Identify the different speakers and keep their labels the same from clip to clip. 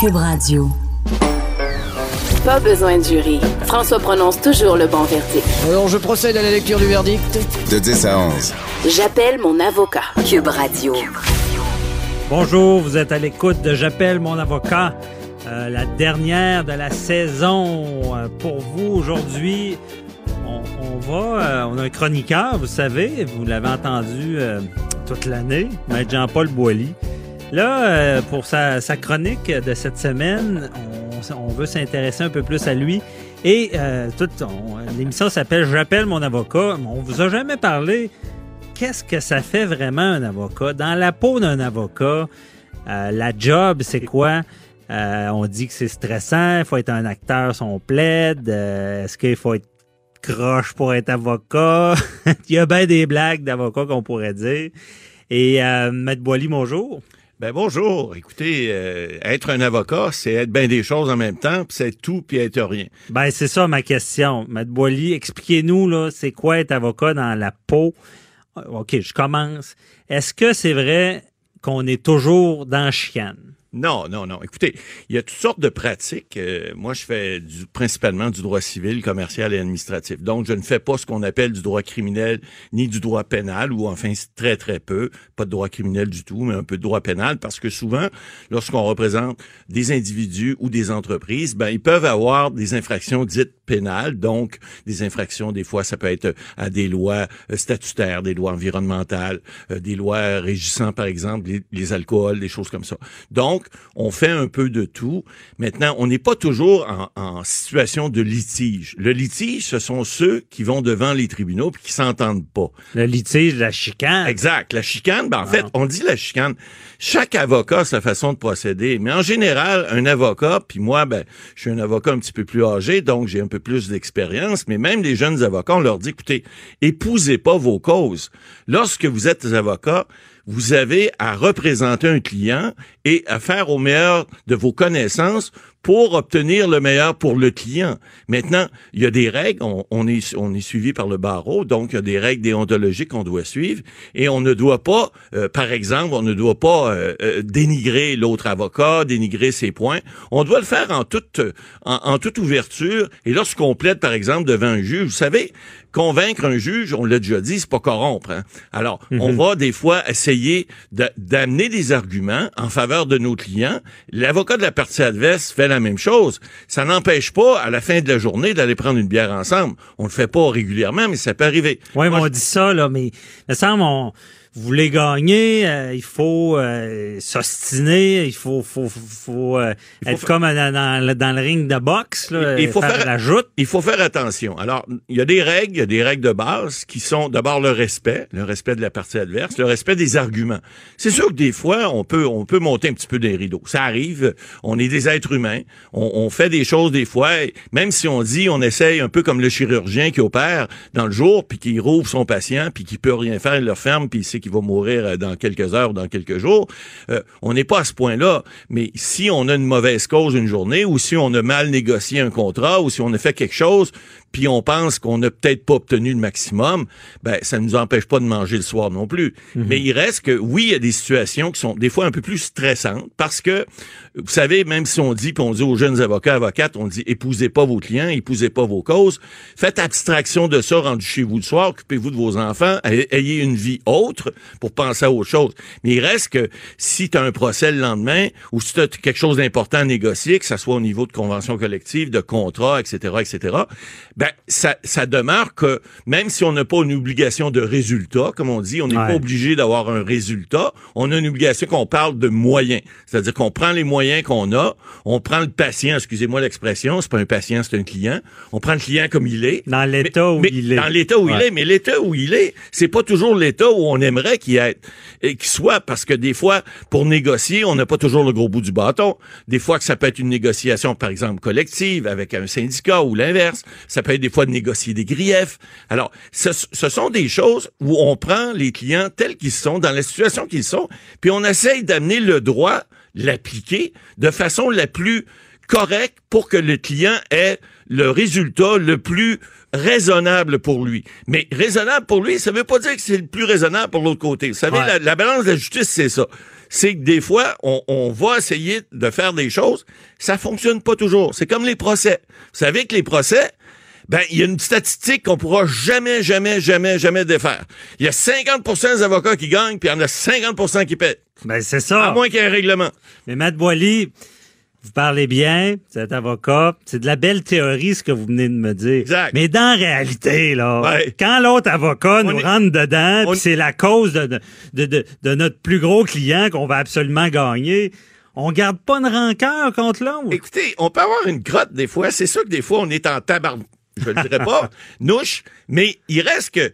Speaker 1: Cube Radio.
Speaker 2: Pas besoin de jury. François prononce toujours le bon verdict.
Speaker 3: Alors, je procède à la lecture du verdict.
Speaker 4: De 10 à 11.
Speaker 2: J'appelle mon avocat.
Speaker 1: Cube Radio.
Speaker 5: Bonjour, vous êtes à l'écoute de J'appelle mon avocat. Euh, la dernière de la saison euh, pour vous aujourd'hui. On, on va, euh, on a un chroniqueur, vous savez, vous l'avez entendu euh, toute l'année, Maître Jean-Paul Boilly. Là, euh, pour sa, sa chronique de cette semaine, on, on veut s'intéresser un peu plus à lui. Et euh, on- l'émission s'appelle J'appelle mon avocat. On vous a jamais parlé qu'est-ce que ça fait vraiment un avocat? Dans la peau d'un avocat, euh, la job, c'est quoi? Euh, on dit que c'est stressant, il faut être un acteur, son plaide. Euh, Est-ce qu'il faut être croche pour être avocat? il y a bien des blagues d'avocat qu'on pourrait dire. Et euh, Maître Boily, bonjour.
Speaker 6: Ben bonjour. Écoutez, euh, être un avocat, c'est être bien des choses en même temps, puis c'est tout puis être rien.
Speaker 5: Ben, c'est ça ma question. Maître Boily, expliquez-nous, là, c'est quoi être avocat dans la peau? OK, je commence. Est-ce que c'est vrai qu'on est toujours dans chicane?
Speaker 6: Non, non, non. Écoutez, il y a toutes sortes de pratiques. Euh, moi, je fais du, principalement du droit civil, commercial et administratif. Donc, je ne fais pas ce qu'on appelle du droit criminel ni du droit pénal, ou enfin très, très peu. Pas de droit criminel du tout, mais un peu de droit pénal, parce que souvent, lorsqu'on représente des individus ou des entreprises, ben, ils peuvent avoir des infractions dites pénales, donc des infractions, des fois, ça peut être à des lois euh, statutaires, des lois environnementales, euh, des lois régissant, par exemple, les, les alcools, des choses comme ça. Donc, on fait un peu de tout. Maintenant, on n'est pas toujours en, en situation de litige. Le litige, ce sont ceux qui vont devant les tribunaux puis qui s'entendent pas.
Speaker 5: Le litige, la chicane.
Speaker 6: Exact. La chicane, ben en fait, on dit la chicane. Chaque avocat a sa façon de procéder, mais en général, un avocat, puis moi, ben, je suis un avocat un petit peu plus âgé, donc j'ai un peu plus d'expérience, mais même les jeunes avocats, on leur dit, écoutez, épousez pas vos causes. Lorsque vous êtes avocat, vous avez à représenter un client et à faire au meilleur de vos connaissances pour obtenir le meilleur pour le client. Maintenant, il y a des règles, on, on est, on est suivi par le barreau, donc il y a des règles déontologiques qu'on doit suivre et on ne doit pas, euh, par exemple, on ne doit pas euh, euh, dénigrer l'autre avocat, dénigrer ses points. On doit le faire en toute, en, en toute ouverture et lorsqu'on plaide, par exemple, devant un juge, vous savez, convaincre un juge, on l'a déjà dit, c'est pas corrompre. hein. Alors, on va des fois essayer de- d'amener des arguments en faveur de nos clients. L'avocat de la partie adverse fait la même chose. Ça n'empêche pas, à la fin de la journée, d'aller prendre une bière ensemble. On le fait pas régulièrement, mais ça peut arriver.
Speaker 5: Oui, mais on dit ça, là, mais il me semble, on, vous voulez gagner, euh, il faut euh, s'ostiner, il faut, faut, faut, euh,
Speaker 6: faut
Speaker 5: être comme dans, dans le- dans le ring de boxe, là,
Speaker 6: Il faut faire-
Speaker 5: la joute.
Speaker 6: Il faut faire attention. Alors, il y a des règles, il y a des règles de base qui sont d'abord le respect, le respect de la partie adverse, le respect des arguments. C'est sûr que des fois, on peut, on peut monter un petit peu des rideaux. Ça arrive. On est des êtres humains. On, on fait des choses des fois, même si on dit, on essaye un peu comme le chirurgien qui opère dans le jour, puis qui rouvre son patient, puis qui peut rien faire, il le ferme, puis il sait va mourir euh, dans quelques heures dans quelques jours. Euh, on n'est pas à ce point-là. Mais si on a une mauvaise cause une journée, ou si on a mal négocié un contrat, ou si on a fait quelque chose, puis on pense qu'on n'a peut-être pas obtenu le maximum, ben ça ne nous empêche pas de manger le soir non plus. Mais il reste que oui, il y a des situations qui sont des fois un peu plus stressantes parce que vous savez, même si on dit puis on dit aux jeunes avocats, avocates, on dit épousez pas vos clients, épousez pas vos causes, faites abstraction de ça rendu chez vous le soir, occupez-vous de vos enfants, ay- ayez une vie autre pour penser à autre chose. Mais il reste que si tu as un procès le lendemain ou si tu as quelque chose d'important à négocier, que ça soit au niveau de convention collective, de contrat, etc., etc., ben ça, ça demeure que même si on n'a pas une obligation de résultat, comme on dit, on n'est
Speaker 5: Ouais.
Speaker 6: pas obligé d'avoir un résultat, on a une obligation qu'on parle de moyens. C'est-à-dire qu'on prend les moyens qu'on a, on prend le patient, excusez-moi l'expression, c'est pas un patient, c'est un client, on prend le client comme il est.
Speaker 5: Dans l'état où
Speaker 6: Mais
Speaker 5: il est.
Speaker 6: Dans l'état où il est, mais l'état où il est, c'est pas toujours l'état où on aimerait qu'il ait, et qu'il soit, parce que des fois, pour négocier, on n'a pas toujours le gros bout du bâton. Des fois que ça peut être une négociation, par exemple, collective avec un syndicat ou l'inverse. Ça peut des fois de négocier des griefs. Alors, ce, ce sont des choses où on prend les clients tels qu'ils sont, dans la situation qu'ils sont, puis on essaye d'amener le droit, l'appliquer de façon la plus correcte pour que le client ait le résultat le plus raisonnable pour lui. Mais raisonnable pour lui, ça veut pas dire que c'est le plus raisonnable pour l'autre côté. Vous savez,
Speaker 5: Ouais.
Speaker 6: la, la balance de la justice, c'est ça. c'est que des fois, on, on va essayer de faire des choses, ça fonctionne pas toujours. C'est comme les procès. Vous savez que les procès, ben, il y a une statistique qu'on pourra jamais, jamais, jamais, jamais défaire. Il y a 50 des avocats qui gagnent, puis il y en a 50% qui paient.
Speaker 5: Ben, c'est ça.
Speaker 6: À moins qu'il y ait un règlement.
Speaker 5: Mais Matt Boily, vous parlez bien, vous êtes avocat, c'est de la belle théorie ce que vous venez de me dire.
Speaker 6: Exact.
Speaker 5: Mais dans la réalité, là,
Speaker 6: Ouais.
Speaker 5: quand l'autre avocat nous
Speaker 6: est-
Speaker 5: rentre dedans,
Speaker 6: on-
Speaker 5: c'est la cause de, de, de, de- notre plus gros client qu'on va absolument gagner, on garde pas une rancœur contre l'autre.
Speaker 6: Écoutez, on peut avoir une crotte des fois. C'est sûr que des fois, on est en tabarn... Je le dirais pas, nouche, mais il reste que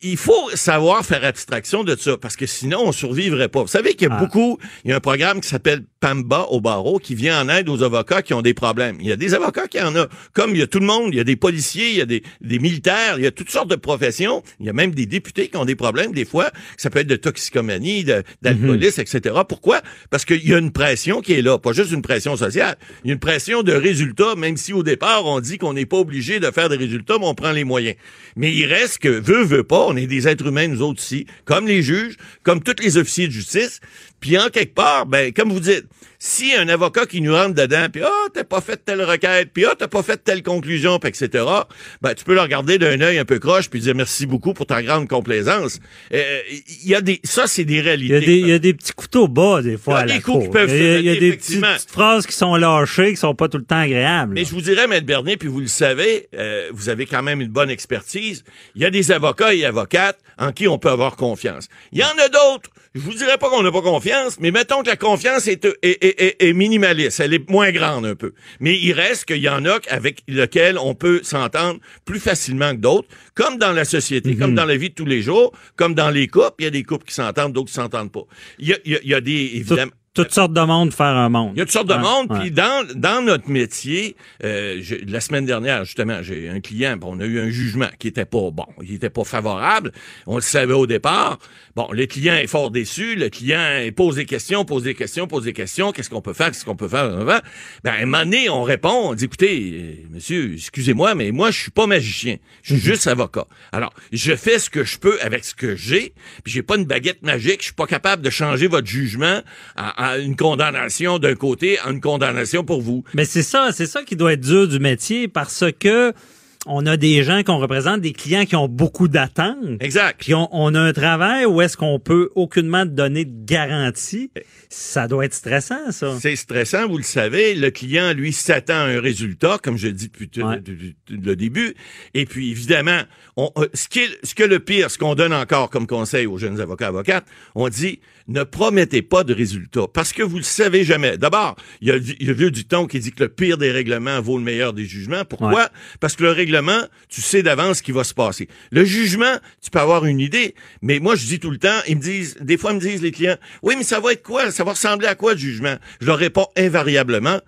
Speaker 6: il faut savoir faire abstraction de ça parce que sinon on survivrait pas. Vous savez qu'il y a
Speaker 5: Ah.
Speaker 6: beaucoup, il y a un programme qui s'appelle PAMBA au barreau qui vient en aide aux avocats qui ont des problèmes. Il y a des avocats qui en ont, comme il y a tout le monde, il y a des policiers, il y a des, des militaires, il y a toutes sortes de professions. Il y a même des députés qui ont des problèmes des fois. Ça peut être de toxicomanie, d'alcoolisme, etc. Pourquoi? Parce qu'il y a une pression qui est là, pas juste une pression sociale. Il y a une pression de résultats, même si au départ on dit qu'on n'est pas obligé de faire des résultats, mais on prend les moyens. Mais il reste que veut veut pas, on est des êtres humains nous autres ici, comme les juges, comme tous les officiers de justice. Puis en quelque part, ben comme vous dites, si un avocat qui nous rentre dedans, puis ah t'as pas fait telle requête, puis ah t'as pas fait telle conclusion, puis etc. Ben tu peux le regarder d'un œil un peu croche puis dire merci beaucoup pour ta grande complaisance. Euh, Il y a des, ça c'est des
Speaker 5: Il y,
Speaker 6: réalités.
Speaker 5: a des, il y a des petits couteaux bas, des fois,
Speaker 6: Il y a des coups qui
Speaker 5: cour.
Speaker 6: peuvent
Speaker 5: Il y a, y a des petites phrases qui sont lâchées, qui sont pas tout le temps agréables.
Speaker 6: Mais je vous dirais, Maître Bernier, puis vous le savez, euh, vous avez quand même une bonne expertise. Il y a des avocats et avocates en qui on peut avoir confiance. Il y en a d'autres. Je vous dirais pas qu'on n'a pas confiance, mais mettons que la confiance est, est, est, est- est minimaliste. Elle est moins grande un peu. Mais il reste qu'il y en a avec lesquels on peut s'entendre plus facilement que d'autres, comme dans la société, comme dans la vie de tous les jours, comme dans les couples. Il y a des couples qui s'entendent, d'autres qui s'entendent pas. Il y a, il y des, évidemment...
Speaker 5: toutes sortes de monde faire un monde.
Speaker 6: Il y a toutes sortes de
Speaker 5: Ouais,
Speaker 6: monde. Puis dans, dans notre métier, euh, je- la semaine dernière, justement, j'ai un client, bon, on a eu un jugement qui était pas bon, il était pas favorable. On le savait au départ. Bon, le client est fort déçu. Le client il pose des questions, pose des questions, pose des questions. Qu'est-ce qu'on peut faire? Qu'est-ce qu'on peut faire? Ben, à un moment donné, on répond, on dit, écoutez, euh, monsieur, excusez-moi, mais moi, je suis pas magicien. Je
Speaker 5: Mhm.
Speaker 6: suis juste avocat. Alors, je fais ce que je peux avec ce que j'ai. Puis j'ai pas une baguette magique. Je suis pas capable de changer votre jugement à une condamnation d'un côté, à une condamnation pour vous.
Speaker 5: Mais c'est ça, c'est ça qui doit être dur du métier parce que on a des gens qu'on représente, des clients qui ont beaucoup d'attentes.
Speaker 6: Exact.
Speaker 5: Puis on, on a un travail où est-ce qu'on peut aucunement donner de garantie. Ça doit être stressant, ça.
Speaker 6: C'est stressant, vous le savez. Le client, lui, s'attend à un résultat, comme je dis depuis
Speaker 5: Ouais.
Speaker 6: le début. Et puis, évidemment, on, euh, ce, qui est, ce que le pire, ce qu'on donne encore comme conseil aux jeunes avocats avocates, on dit ne promettez pas de résultats parce que vous le savez jamais. D'abord, il y a, le- vieux dicton qui dit que le pire des règlements vaut le meilleur des jugements. Pourquoi?
Speaker 5: Ouais.
Speaker 6: Parce que le règlement, tu sais d'avance ce qui va se passer. Le jugement, tu peux avoir une idée, mais moi, je dis tout le temps, ils me disent, des fois, ils me disent les clients, oui, mais ça va être quoi? Ça va ressembler à quoi le jugement? Je leur réponds invariablement,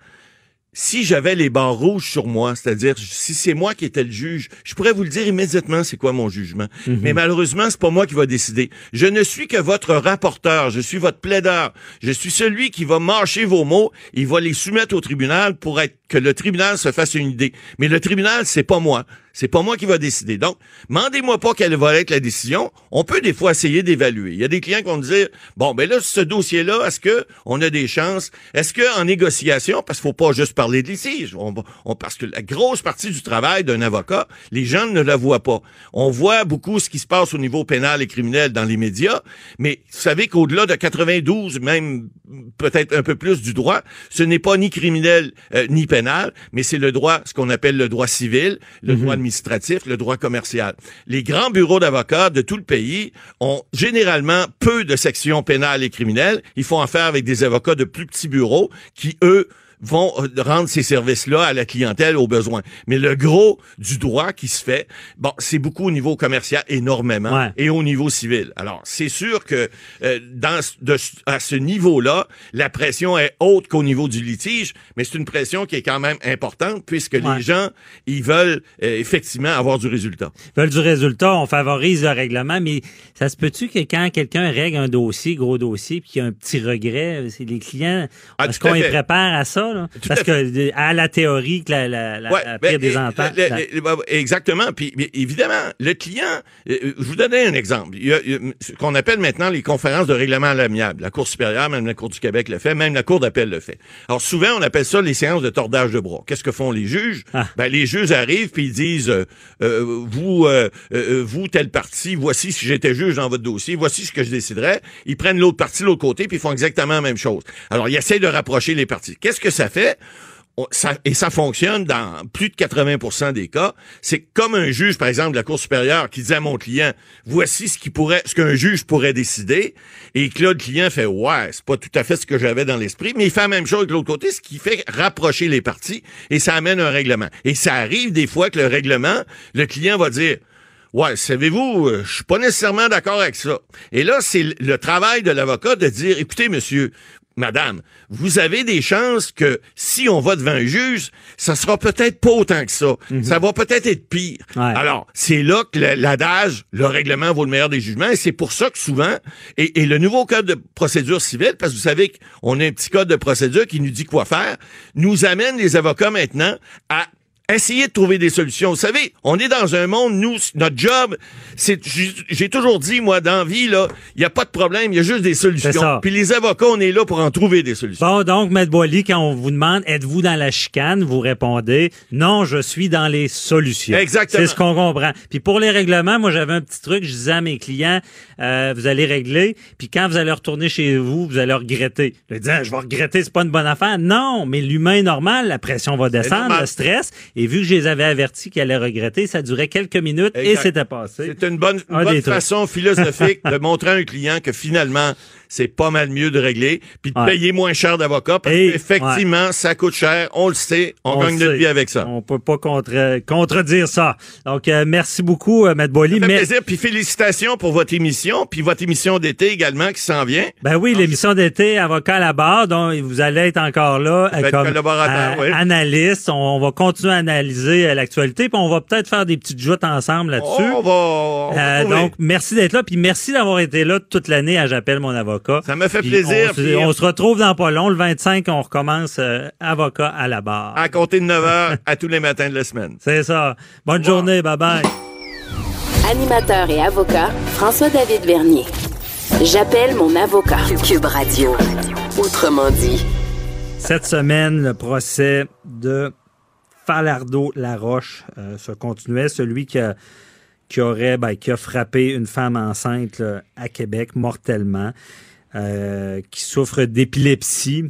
Speaker 6: si j'avais les barres rouges sur moi, c'est-à-dire si c'est moi qui étais le juge, je pourrais vous le dire immédiatement c'est quoi mon jugement. Mais malheureusement, c'est pas moi qui va décider. Je ne suis que votre rapporteur, je suis votre plaideur, je suis celui qui va mâcher vos mots, il va les soumettre au tribunal pour être que le tribunal se fasse une idée. Mais le tribunal, c'est pas moi. C'est pas moi qui va décider. Donc, mandez-moi pas quelle va être la décision. On peut des fois essayer d'évaluer. Il y a des clients qui vont dire, bon, ben là, ce dossier-là, est-ce que on a des chances? Est-ce que en négociation, parce qu'il faut pas juste parler de litige, on, on- parce que la grosse partie du travail d'un avocat, les gens ne la voient pas. On voit beaucoup ce qui se passe au niveau pénal et criminel dans les médias, mais vous savez qu'au-delà de 92, même peut-être un peu plus du droit, ce n'est pas ni criminel euh, ni pénal, mais c'est le droit, ce qu'on appelle le droit civil, le droit administratif, le droit commercial. Les grands bureaux d'avocats de tout le pays ont généralement peu de sections pénales et criminelles. Ils font affaire avec des avocats de plus petits bureaux qui, eux, vont euh, rendre ces services-là à la clientèle aux besoins. Mais le gros du droit qui se fait, bon, c'est beaucoup au niveau commercial, énormément,
Speaker 5: Ouais.
Speaker 6: et au niveau civil. Alors, c'est sûr que euh, dans ce- de, à ce niveau-là, la pression est haute qu'au niveau du litige, mais c'est une pression qui est quand même importante puisque
Speaker 5: Ouais.
Speaker 6: les gens, ils veulent euh, effectivement avoir du résultat.
Speaker 5: Ils veulent du résultat, on favorise le règlement, mais ça se peut-tu que quand quelqu'un règle un dossier, gros dossier, puis qu'il y a un petit regret, c'est les clients,
Speaker 6: Ah,
Speaker 5: est-ce qu'on les prépare à ça? Ça, là?
Speaker 6: Tout
Speaker 5: Parce que à la théorie que la, la, la-
Speaker 6: Ouais,
Speaker 5: la
Speaker 6: ben,
Speaker 5: pire des ententes.
Speaker 6: bah, exactement. Puis évidemment, le client, euh, je vous donnais un exemple. Il y a, il y a ce qu'on appelle maintenant les conférences de règlement à l'amiable. La Cour supérieure, même la Cour du Québec le fait, même la Cour d'appel le fait. Alors souvent, on appelle ça les séances de tordage de bras. Qu'est-ce que font les juges?
Speaker 5: Ah.
Speaker 6: Ben, les juges arrivent puis ils disent, euh, euh, vous, euh, euh, vous, telle partie, voici si j'étais juge dans votre dossier, voici ce que je déciderais. Ils prennent l'autre partie, l'autre côté, puis ils font exactement la même chose. Alors, ils essayent de rapprocher les parties. Qu'est-ce que ça fait? Et ça fonctionne dans plus de 80% des cas. C'est comme un juge, par exemple, de la Cour supérieure qui dit à mon client, voici ce ce qu'un juge pourrait décider, et que là, le client fait, ouais, c'est pas tout à fait ce que j'avais dans l'esprit, mais il fait la même chose de l'autre côté, ce qui fait rapprocher les parties, et ça amène un règlement. Et ça arrive des fois que le règlement, le client va dire, Ouais, savez-vous, euh, je suis pas nécessairement d'accord avec ça. Et là, c'est le travail de l'avocat de dire, écoutez, monsieur, madame, vous avez des chances que si on va devant un juge, ça sera peut-être pas autant que ça. Ça va peut-être être pire.
Speaker 5: Ouais.
Speaker 6: Alors, c'est là que l'adage, le règlement vaut le meilleur des jugements, et c'est pour ça que souvent, et, et le nouveau code de procédure civile, parce que vous savez qu'on a un petit code de procédure qui nous dit quoi faire, nous amène les avocats maintenant à essayer de trouver des solutions. Vous savez, on est dans un monde, nous, notre job, c'est, j'ai toujours dit, moi, dans la vie, là, il n'y a pas de problème, il y a juste des solutions. Puis les avocats, on est là pour en trouver des solutions.
Speaker 5: Bon, donc, Maître Boily, quand on vous demande êtes-vous dans la chicane, vous répondez non, je suis dans les solutions.
Speaker 6: Exactement.
Speaker 5: C'est ce qu'on comprend. Puis pour les règlements, moi j'avais un petit truc, je disais à mes clients euh, vous allez régler, puis quand vous allez retourner chez vous, vous allez regretter. Je disais je vais regretter, c'est pas une bonne affaire. Non, mais l'humain est normal, la pression va descendre,
Speaker 6: normal.
Speaker 5: le stress. Et vu que je les avais avertis qu'ils allaient regretter, ça durait quelques minutes et c'était passé.
Speaker 6: C'est une bonne, une
Speaker 5: Un
Speaker 6: bonne façon philosophique de montrer à un client que finalement, c'est pas mal mieux de régler, puis de
Speaker 5: Ouais.
Speaker 6: payer moins cher d'avocat, parce
Speaker 5: Et-
Speaker 6: qu'effectivement, ça coûte cher, on le sait, on,
Speaker 5: On
Speaker 6: gagne notre vie avec ça.
Speaker 5: On peut pas contre, contredire ça. Donc, euh, merci beaucoup, euh, Maître Boily.
Speaker 6: Ça fait
Speaker 5: Mais-
Speaker 6: plaisir, puis félicitations pour votre émission, puis votre émission d'été également qui s'en vient.
Speaker 5: Ben oui, l'émission d'été, avocat à la barre, donc vous allez être encore là
Speaker 6: être
Speaker 5: comme
Speaker 6: collaborateur,
Speaker 5: euh,
Speaker 6: oui.
Speaker 5: analyste. On, on va continuer à analyser euh, l'actualité, puis on va peut-être faire des petites joutes ensemble là-dessus.
Speaker 6: On va, on va
Speaker 5: Euh, donc, merci d'être là, puis merci d'avoir été là toute l'année à J'appelle mon avocat.
Speaker 6: Ça me fait
Speaker 5: Puis
Speaker 6: plaisir,
Speaker 5: On, se-
Speaker 6: puis-
Speaker 5: on se retrouve dans pas long, le 25, on recommence euh, avocat à la barre.
Speaker 6: à compter de 9 heures à tous les matins de la semaine.
Speaker 5: C'est ça. Bonne journée, bye bye.
Speaker 2: Animateur et avocat, François-David Vernier. J'appelle mon avocat.
Speaker 1: Cube Radio. Autrement dit.
Speaker 5: Cette semaine, le procès de Falardeau Laroche euh, se continuait, celui qui a, qui aurait ben, qui a frappé une femme enceinte là, à Québec mortellement, euh, qui souffre d'épilepsie.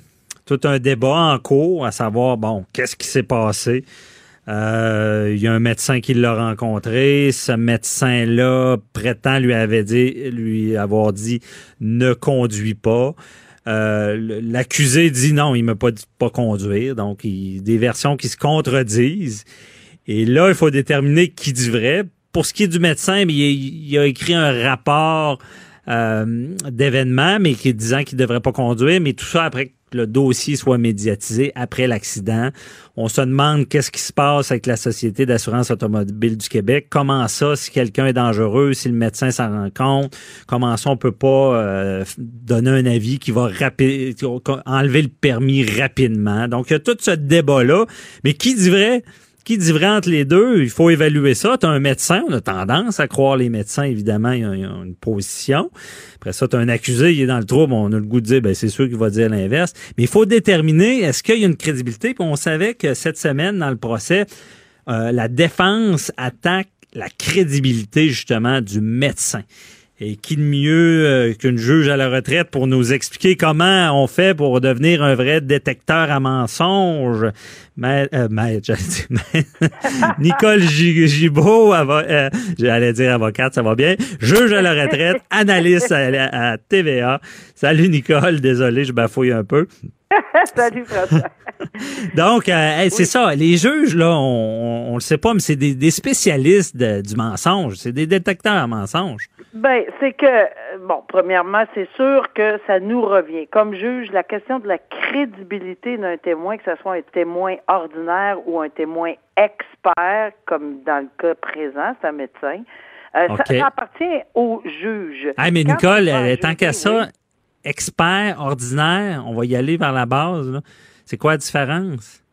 Speaker 5: Tout un débat en cours à savoir bon, qu'est-ce qui s'est passé? Euh, Il y a un médecin qui l'a rencontré. Ce médecin-là prétend lui avait dit, lui avoir dit ne conduis pas. Euh, L'accusé dit non, il m'a pas dit pas conduire. Donc, il, des versions qui se contredisent. Et là, il faut déterminer qui dit vrai. Pour ce qui est du médecin, il a écrit un rapport euh, d'événement, mais qui disant qu'il ne devrait pas conduire, mais tout ça après que le dossier soit médiatisé après l'accident. On se demande qu'est-ce qui se passe avec la Société d'assurance automobile du Québec. Comment ça, si quelqu'un est dangereux, si le médecin s'en rend compte, comment ça, on peut pas euh, donner un avis qui va enlever le permis rapidement? Donc, il y a tout ce débat-là. Mais qui dit vrai? Qui les deux? Il faut évaluer ça. Tu as un médecin, on a tendance à croire les médecins, évidemment, ils ont, ils une position. Après ça, tu as un accusé, il est dans le trouble, on a le goût de dire, ben, c'est sûr qu'il va dire l'inverse. Mais il faut déterminer, est-ce qu'il y a une crédibilité? Puis on savait que cette semaine, dans le procès, euh, la défense attaque la crédibilité, justement, du médecin. Et qui de mieux euh, qu'une juge à la retraite pour nous expliquer comment on fait pour devenir un vrai détecteur à mensonges. Euh, Nicole Gi- Gibault, euh, j'allais dire avocate, ça va bien. Juge à la retraite, analyste à, à TVA. Salut Nicole, désolé, je bafouille un peu.
Speaker 4: Salut François.
Speaker 5: Donc, euh, hey, c'est ça. Les juges, là, on, on, le sait pas, mais c'est des, des spécialistes de- du mensonge. C'est des détecteurs à mensonges.
Speaker 4: Ben, c'est que, bon, premièrement, c'est sûr que ça nous revient. Comme juge, la question de la crédibilité d'un témoin, que ce soit un témoin ordinaire ou un témoin expert, comme dans le cas présent, c'est un médecin, euh, ça- appartient au juge.
Speaker 5: Ah, mais
Speaker 4: Quand
Speaker 5: Nicole, euh, tant qu'à ça,
Speaker 4: oui.
Speaker 5: expert, ordinaire, on va y aller vers la base. là. C'est quoi la différence?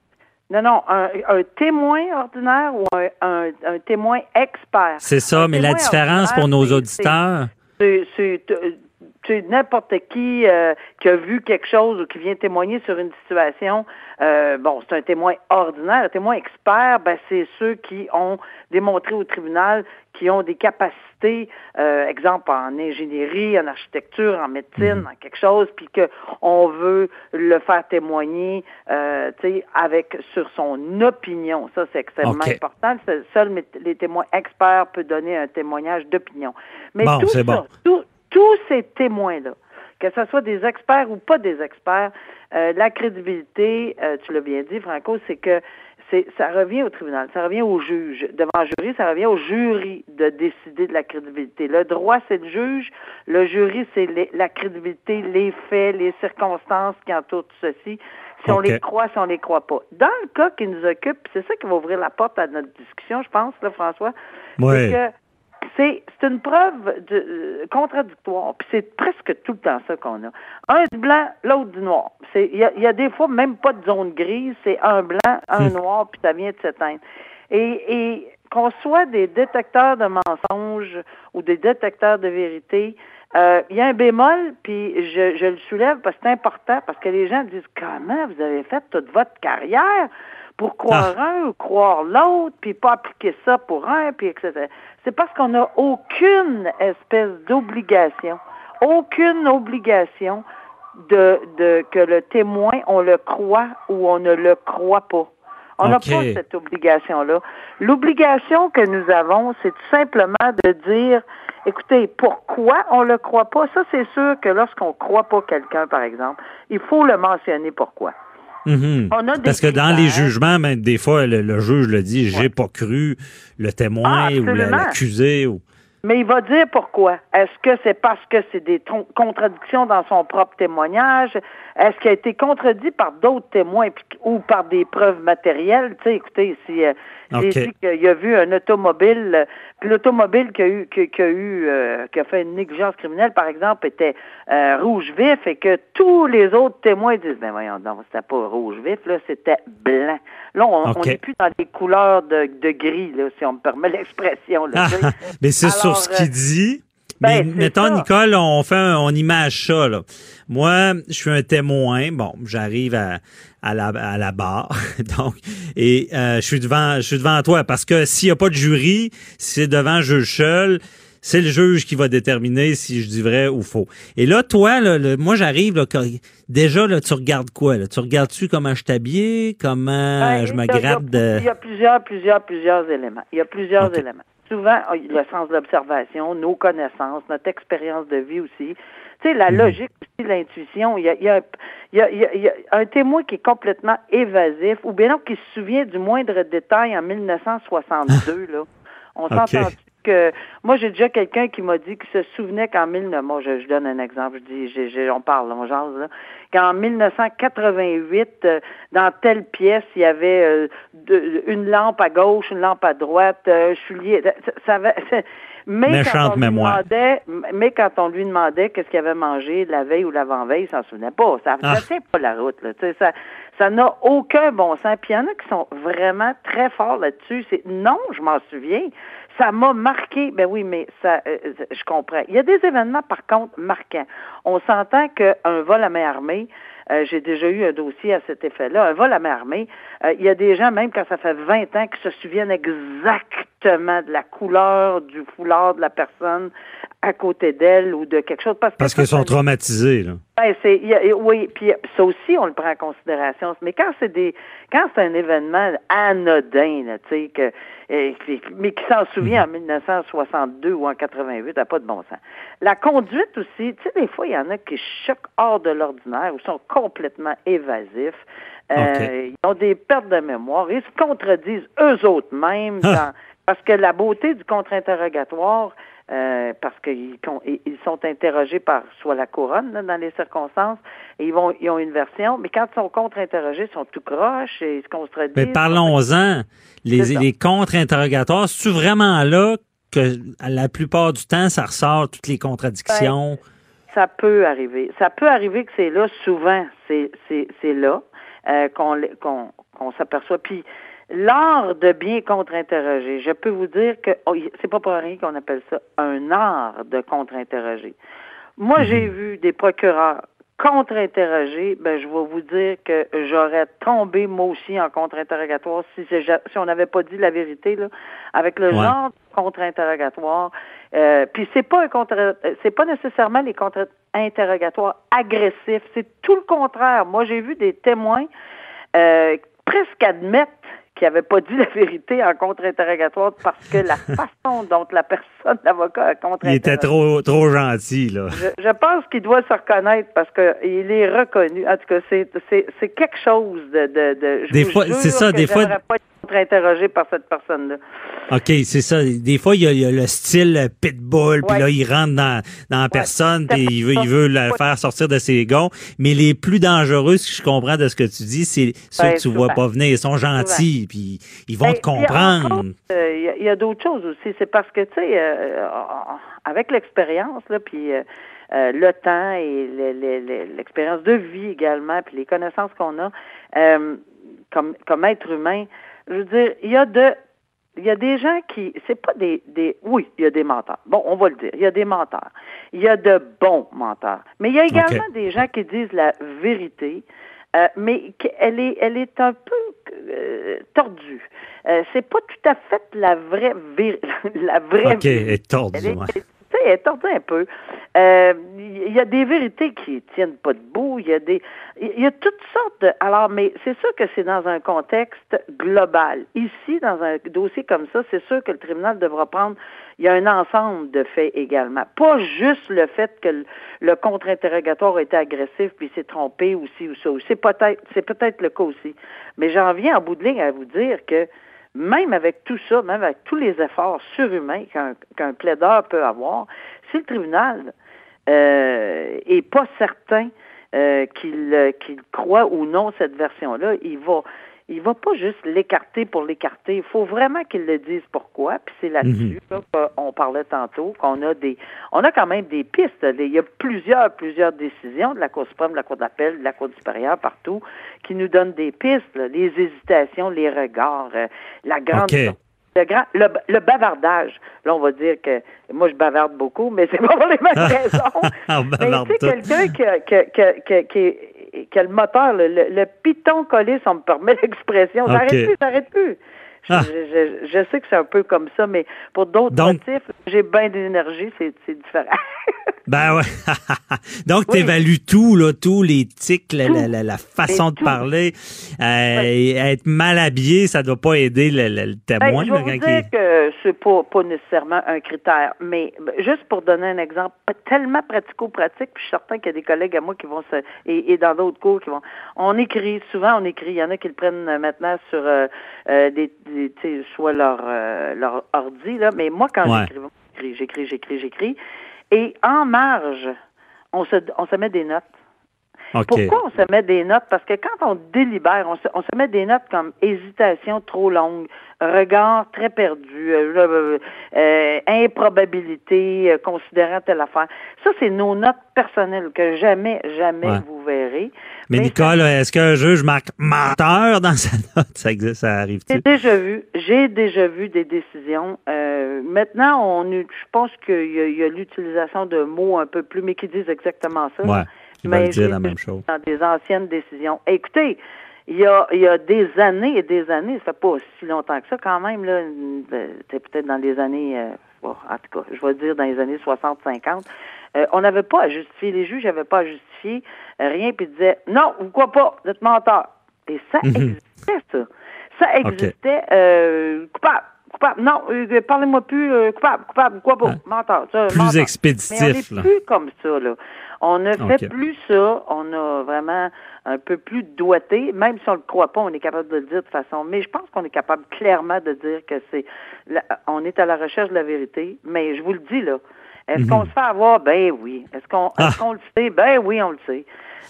Speaker 4: Non, non, un, témoin ordinaire ou un, témoin expert?
Speaker 5: C'est ça, mais la différence pour nos auditeurs?
Speaker 4: C'est n'importe qui euh, qui a vu quelque chose ou qui vient témoigner sur une situation. Euh, bon, c'est un témoin ordinaire. Un témoin expert, ben, c'est ceux qui ont démontré au tribunal qui ont des capacités, euh, exemple en ingénierie, en architecture, en médecine, mhm. en quelque chose, puis qu'on veut le faire témoigner, euh, tu sais, avec sur son opinion. Ça, c'est extrêmement important. Seuls les témoins experts peuvent donner un témoignage d'opinion. Mais tout tous ces témoins-là, que ce soit des experts ou pas des experts, euh, la crédibilité, euh, tu l'as bien dit, Franco, c'est que ça revient au tribunal, ça revient au juge. Devant le jury, ça revient au jury de décider de la crédibilité. Le droit, c'est le juge. Le jury, c'est la crédibilité, les faits, les circonstances qui entourent tout ceci. Si on les croit, si on les croit pas. Dans le cas qui nous occupe, c'est ça qui va ouvrir la porte à notre discussion, je pense, là, François.
Speaker 5: C'est
Speaker 4: que c'est une preuve de, euh, contradictoire. Puis c'est presque tout le temps ça qu'on a. Un du blanc, l'autre du noir. Il y a, des fois même pas de zone grise, c'est un blanc, un hmm. noir, puis ça vient de s'éteindre. Et, et qu'on soit des détecteurs de mensonges ou des détecteurs de vérité, euh, il y a un bémol, puis je, je le soulève parce que c'est important, parce que les gens disent comment vous avez fait toute votre carrière? Pour croire ah. un ou croire l'autre, puis pas appliquer ça pour un, puis etc. C'est parce qu'on n'a aucune espèce d'obligation, aucune obligation de, de que le témoin, on le croit ou on ne le croit pas. On n'a pas cette obligation-là. L'obligation que nous avons, c'est tout simplement de dire, écoutez, pourquoi on le croit pas? Ça, c'est sûr que lorsqu'on croit pas quelqu'un, par exemple, il faut le mentionner pourquoi.
Speaker 5: Mhm. Parce que dans les jugements, ben, des fois, le, juge le dit, j'ai pas cru le témoin ah, ou l'accusé. Ou...
Speaker 4: Mais il va dire pourquoi. Est-ce que c'est parce que c'est des contradictions dans son propre témoignage? Est-ce qu'il a été contredit par d'autres témoins ou par des preuves matérielles? Tu sais, écoutez, si euh, j'ai dit qu'il a vu un automobile, euh, puis l'automobile qui a eu, qui, a eu, euh, qui a fait une négligence criminelle, par exemple, était rouge vif et que tous les autres témoins disent, ben voyons non, c'était pas rouge vif, là, c'était blanc. Là, on n'est plus dans les couleurs de, gris, là, si on me permet l'expression.
Speaker 5: mais c'est sur ce qu'il dit. Mais ben, mettons, Nicole, on fait on image ça. Là. Moi, je suis un témoin. Bon, j'arrive à, à, la, à la barre. Donc, et euh, je suis devant je suis devant toi parce que s'il n'y a pas de jury, si c'est devant juge seul, c'est le juge qui va déterminer si je dis vrai ou faux. Et là, toi, là, moi, j'arrive, là, déjà, là, tu regardes quoi? Là? Tu regardes-tu comment je t'habille? Comment ben, je me gratte de...
Speaker 4: Il y a plusieurs, plusieurs, plusieurs éléments. Il y a plusieurs éléments souvent, ah, le sens de l'observation, nos connaissances, notre expérience de vie aussi. Tu sais, la mhm. logique aussi, l'intuition. Il y a, il y, a, un témoin qui est complètement évasif, ou bien non, qui se souvient du moindre détail en 1962, là. On s'entend moi j'ai déjà quelqu'un qui m'a dit qu'il se souvenait qu'en 19 moi je, je, donne un exemple, je dis on parle, on jase là, qu'en 1988 euh, dans telle pièce il y avait euh, une lampe à gauche, une lampe à droite, euh, je ça, ça, mais quand on lui demandait, mais quand on lui demandait qu'est-ce qu'il avait mangé la veille ou l'avant-veille, il s'en souvenait pas. Ça ne ah. pas la route. Là. ça, ça n'a aucun bon sens. Puis il y en a qui sont vraiment très forts là-dessus. C'est non, je m'en souviens. Ça m'a marqué. Ben oui, mais ça, euh, je comprends. Il y a des événements, par contre, marquants. On s'entend qu'un vol à main armée, euh, j'ai déjà eu un dossier à cet effet-là. Un vol à main armée, euh, il y a des gens, même quand ça fait 20 ans, qui se souviennent exactement de la couleur du foulard de la personne à côté d'elle ou de quelque chose.
Speaker 5: Parce, qu'ils sont traumatisés, là.
Speaker 4: Ben, c'est, oui, puis ça aussi, on le prend en considération. Mais quand c'est des, quand c'est un événement anodin, tu sais, que, mais qui s'en souvient en 1962 ou en 88, n'a pas de bon sens. La conduite aussi, tu sais, des fois, il y en a qui choquent hors de l'ordinaire ou sont complètement évasifs. Euh, ils ont des pertes de mémoire. Ils se contredisent eux autres mêmes ah. parce que la beauté du contre-interrogatoire, euh, parce qu'ils ils sont interrogés par soit la couronne dans les circonstances, et ils vont ils ont une version, mais quand ils sont contre-interrogés, ils sont tout croches et ils se contredisent.
Speaker 5: Mais parlons-en. Les, les contre-interrogatoires, c'est-tu vraiment là que la plupart du temps, ça ressort toutes les contradictions? Ben,
Speaker 4: ça peut arriver. Ça peut arriver que c'est là, souvent, c'est là. euh, qu'on qu'on qu'on s'aperçoit. Puis l'art de bien contre-interroger, je peux vous dire que oh, c'est pas pour rien qu'on appelle ça un art de contre-interroger. Moi, j'ai vu des procureurs contre-interroger, ben, je vais vous dire que j'aurais tombé moi aussi en contre-interrogatoire si, si on n'avait pas dit la vérité, là, avec le
Speaker 5: Ouais.
Speaker 4: genre de contre-interrogatoire. Euh, puis c'est pas un contre, c'est pas nécessairement les contre-interrogatoires agressifs, c'est tout le contraire. Moi, j'ai vu des témoins euh, presque admettre qui n'avait pas dit la vérité en contre-interrogatoire parce que la façon dont la personne, l'avocat, a contre
Speaker 5: Il était trop, trop gentil, là.
Speaker 4: je, je pense qu'il doit se reconnaître parce qu'il est reconnu. En tout cas, c'est, c'est, c'est quelque chose de. de, de je
Speaker 5: Des fois- c'est ça, des fois-
Speaker 4: pas contre-interrogé par cette personne-là.
Speaker 5: OK, c'est ça. Des fois, il y a, il y a le style euh, pitbull, puis là, il rentre dans, dans la personne, puis il veut, il veut la faire sortir de ses gonds. Mais les plus dangereux, ce que je comprends de ce que tu dis, c'est ceux
Speaker 4: Ben,
Speaker 5: que tu vois
Speaker 4: souvent.
Speaker 5: pas venir. Ils sont gentils, puis ils vont
Speaker 4: Ben,
Speaker 5: te comprendre.
Speaker 4: encore, euh, Il y a- il d'autres choses aussi. C'est parce que, tu sais, euh, avec l'expérience, là, puis euh, euh, le temps et le- le- le- l'expérience de vie également, puis les connaissances qu'on a euh, comme, comme être humain, je veux dire, il y a de il y a des gens qui, c'est pas des, des, oui, il y a des menteurs. Bon, on va le dire. Il y a des menteurs. Il y a de bons menteurs. Mais il y a également des gens qui disent la vérité, euh, mais qu'elle est, elle est un peu euh, tordue. Euh, c'est pas tout à fait la vraie, la vraie
Speaker 5: OK,
Speaker 4: Elle est,
Speaker 5: ouais.
Speaker 4: tu sais, elle est tordue un peu. Euh, Il y a des vérités qui tiennent pas debout. Il y a des, il y a toutes sortes de. Alors, mais c'est sûr que c'est dans un contexte global. Ici, dans un dossier comme ça, c'est sûr que le tribunal devra prendre. Il y a un ensemble de faits également. Pas juste le fait que le, contre-interrogatoire été agressif puis s'est trompé ou ci ou ça. C'est peut-être, c'est peut-être le cas aussi. Mais j'en viens en bout de ligne à vous dire que même avec tout ça, même avec tous les efforts surhumains qu'un plaideur peut avoir, si le tribunal euh, est pas certain euh, qu'il euh, qu'il croit ou non cette version-là, il va il va pas juste l'écarter pour l'écarter. Il faut vraiment qu'il le dise pourquoi. Puis c'est là-dessus là, qu'on parlait tantôt, qu'on a des on a quand même des pistes. Il y a plusieurs, plusieurs décisions de la Cour suprême, de la Cour d'appel, de la Cour supérieure, partout, qui nous donnent des pistes, là. les hésitations, les regards, euh, la grande. Le, grand, le, le bavardage. Là, on va dire que moi, je bavarde beaucoup, mais c'est pas pour les mêmes raisons.
Speaker 5: On
Speaker 4: mais tu sais, quelqu'un qui, a- qui, a- qui, a- qui, a- qui, est- qui a le moteur, le, le, le piton collé, si on me permet l'expression, j'arrête
Speaker 5: OK.
Speaker 4: plus, j'arrête plus. Je,
Speaker 5: Ah.
Speaker 4: je, je, je sais que c'est un peu comme ça, mais pour d'autres motifs, j'ai bien d'énergie, c'est différent.
Speaker 5: Ben ouais. Donc,
Speaker 4: Oui.
Speaker 5: tu évalues tout, là, tous les tics, la, la, la, la façon de parler. Euh, Être mal habillé, ça doit pas aider le, le- le
Speaker 4: Ben,
Speaker 5: témoin.
Speaker 4: je vais
Speaker 5: il-
Speaker 4: dire que c'est pas, pas nécessairement un critère, mais juste pour donner un exemple pas tellement pratico-pratique, puis je suis certain qu'il y a des collègues à moi qui vont se et, et dans d'autres cours qui vont. On écrit souvent, on écrit. Il y en a qui le prennent euh, maintenant sur euh, euh, des, soit leur euh, leur ordi là, mais moi quand
Speaker 5: Ouais.
Speaker 4: j'écris, j'écris, j'écris, j'écris, j'écris, et en marge, on se on se met des notes.
Speaker 5: OK.
Speaker 4: Pourquoi on se met des notes? Parce que quand on délibère, on se, on se met des notes comme hésitation trop longue, regard très perdu, euh, euh, euh, improbabilité, euh, considérant telle affaire. Ça, c'est nos notes personnelles que jamais, jamais
Speaker 5: Ouais.
Speaker 4: vous verrez.
Speaker 5: Mais
Speaker 4: Mais
Speaker 5: Nicole, est-ce qu'un juge marque menteur dans sa note? Ça existe, ça arrive-tu?
Speaker 4: J'ai déjà vu, j'ai déjà vu des décisions. Euh, maintenant, on, je pense qu'il y a, il y a l'utilisation de mots un peu plus, mais qui disent exactement ça.
Speaker 5: Ouais,
Speaker 4: Mais
Speaker 5: dire la même chose.
Speaker 4: Dans des anciennes décisions. Écoutez, il y a, il y a des années et des années, ça fait pas si longtemps que ça quand même, là, une- euh, c'était peut-être dans les années, euh, en tout cas, je vais dire dans les années 60-50, euh, on n'avait pas à justifier, les juges n'avaient pas à justifier rien, puis ils disaient, non, vous quoi pas, vous êtes menteur. Et ça
Speaker 5: Mhm.
Speaker 4: existait, ça. Ça existait, euh, coupable, coupable, non, euh, parlez-moi plus, euh, coupable, coupable, quoi pas,
Speaker 5: Ouais.
Speaker 4: menteur. ça,
Speaker 5: Plus
Speaker 4: menteur. Mais on
Speaker 5: expéditif,
Speaker 4: n'est
Speaker 5: là.
Speaker 4: plus comme ça, là. On ne fait plus ça. On a vraiment un peu plus de doigté. Même si on le croit pas, on est capable de le dire de façon. Mais je pense qu'on est capable clairement de dire que c'est. on est à la recherche de la vérité. Mais je vous le dis, là. Est-ce
Speaker 5: Mhm.
Speaker 4: qu'on se fait avoir? Ben oui. Est-ce qu'on
Speaker 5: Ah.
Speaker 4: est-ce qu'on le sait? Ben oui, on le sait.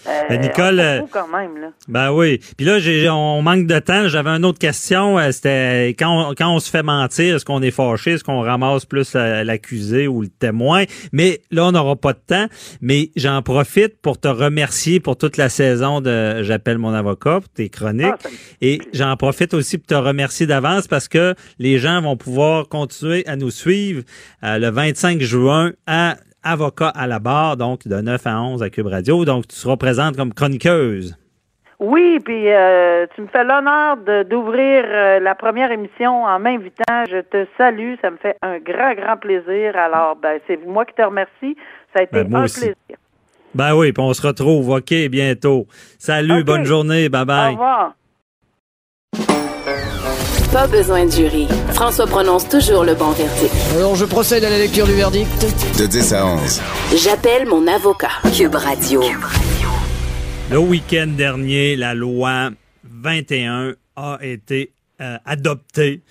Speaker 4: Euh,
Speaker 5: Ben, Nicole, euh,
Speaker 4: trouve quand même, là.
Speaker 5: Ben oui. Puis là, j'ai, on manque de temps. J'avais une autre question. Euh, C'était quand on, quand on se fait mentir, est-ce qu'on est fâché, est-ce qu'on ramasse plus l'accusé ou le témoin? Mais là, on n'aura pas de temps. Mais j'en profite pour te remercier pour toute la saison de J'appelle mon avocat, pour tes chroniques.
Speaker 4: Ah,
Speaker 5: Et j'en profite aussi pour te remercier d'avance parce que les gens vont pouvoir continuer à nous suivre euh, le 25 juin à Avocat à la barre, donc de 9 à 11 à Cube Radio. Donc, tu seras présente comme chroniqueuse.
Speaker 4: Oui, puis euh, tu me fais l'honneur d'ouvrir euh, la première émission en m'invitant. Je te salue, ça me fait un grand, grand plaisir. Alors, ben, c'est moi qui te remercie. Ça a été
Speaker 5: Ben,
Speaker 4: un
Speaker 5: aussi.
Speaker 4: plaisir.
Speaker 5: Ben oui, puis on se retrouve, OK, bientôt. Salut, bonne journée, bye
Speaker 4: Au
Speaker 5: bye.
Speaker 4: revoir.
Speaker 2: Pas besoin de jury. François prononce toujours le bon verdict.
Speaker 3: Alors je procède à la lecture du verdict.
Speaker 7: De 10 à 11.
Speaker 2: J'appelle mon avocat.
Speaker 1: Cube Radio.
Speaker 5: Le week-end dernier, la loi 21 a été euh, adoptée.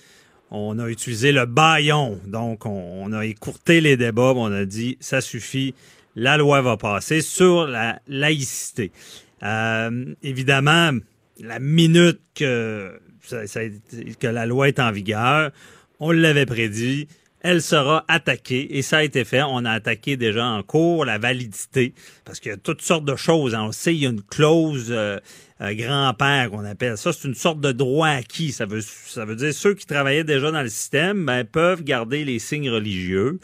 Speaker 5: On a utilisé le baillon, donc on, on a écourté les débats, on a dit ça suffit, la loi va passer sur la laïcité. Euh, évidemment, la minute que, que la loi est en vigueur, on l'avait prédit, elle sera attaquée et ça a été fait. On a attaqué déjà en cours la validité parce qu'il y a toutes sortes de choses. On sait il y a une clause euh, euh, grand-père qu'on appelle. Ça, c'est une sorte de droit acquis. Ça veut, ça veut dire ceux qui travaillaient déjà dans le système ben, peuvent garder les signes religieux.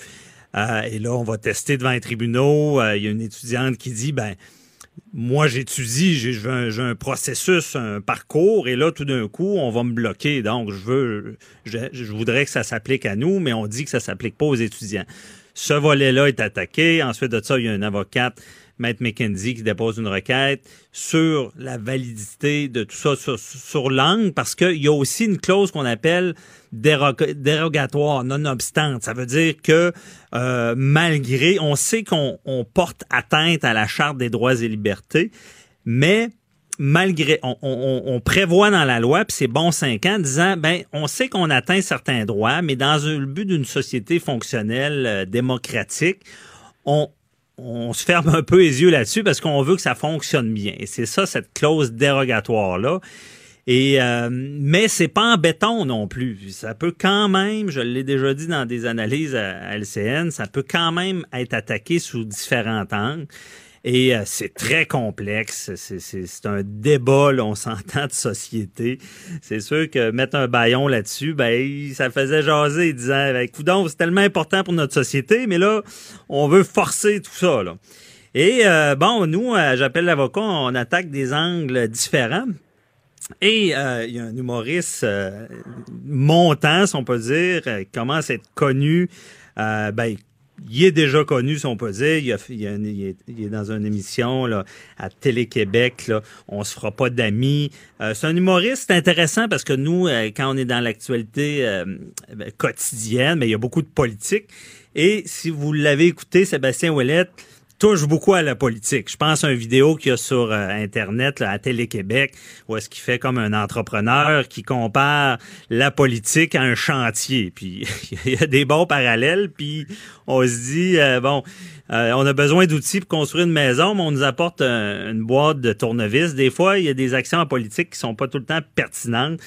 Speaker 5: Euh, et là, on va tester devant les tribunaux. Il y a une étudiante qui dit, ben, moi, j'étudie, j'ai un processus, un parcours, et là, tout d'un coup, on va me bloquer. Donc, je veux, je, je voudrais que ça s'applique à nous, mais on dit que ça s'applique pas aux étudiants. Ce volet-là est attaqué. Ensuite de ça, il y a une avocate, Maître McKenzie, qui dépose une requête sur la validité de tout ça sur, langue, parce qu'il y a aussi une clause qu'on appelle déro- dérogatoire, non-obstante. Ça veut dire que euh, malgré, on sait qu'on on porte atteinte à la Charte des droits et libertés, mais malgré, on prévoit dans la loi, puis c'est bon cinq ans, disant, ben, on sait qu'on atteint certains droits, mais dans le but d'une société fonctionnelle, euh, démocratique, on, on se ferme un peu les yeux là-dessus parce qu'on veut que ça fonctionne bien. C'est ça, cette clause dérogatoire-là. Et euh, mais c'est pas en béton non plus. Ça peut quand même, je l'ai déjà dit dans des analyses à LCN, ça peut quand même être attaqué sous différents angles. Et euh, c'est très complexe. C'est- un débat, là, on s'entend, de société. C'est sûr que mettre un baillon là-dessus, ben, ça faisait jaser, disant, ben, coudonc, c'est tellement important pour notre société, mais là, on veut forcer tout ça, là. Et euh, bon, nous, j'appelle l'avocat, on attaque des angles différents. Et euh, il y a un humoriste euh, montant, si on peut dire, euh, commence à être connu. Ben, il est déjà connu, si on peut dire. Il, est, dans une émission là, à Télé-Québec. Là, on se fera pas d'amis. Euh, c'est un humoriste intéressant parce que nous, euh, quand on est dans l'actualité euh, ben, quotidienne, mais il y a beaucoup de politique. Et si vous l'avez écouté, Sébastien Ouellette touche beaucoup à la politique. Je pense à une vidéo qu'il y a sur euh, Internet, à Télé-Québec, où est-ce qu'il fait comme un entrepreneur qui compare la politique à un chantier. Puis il y a des bons parallèles, puis on se dit, euh, bon, euh, on a besoin d'outils pour construire une maison, mais on nous apporte un- une boîte de tournevis. Des fois, il y a des actions en politique qui sont pas tout le temps pertinentes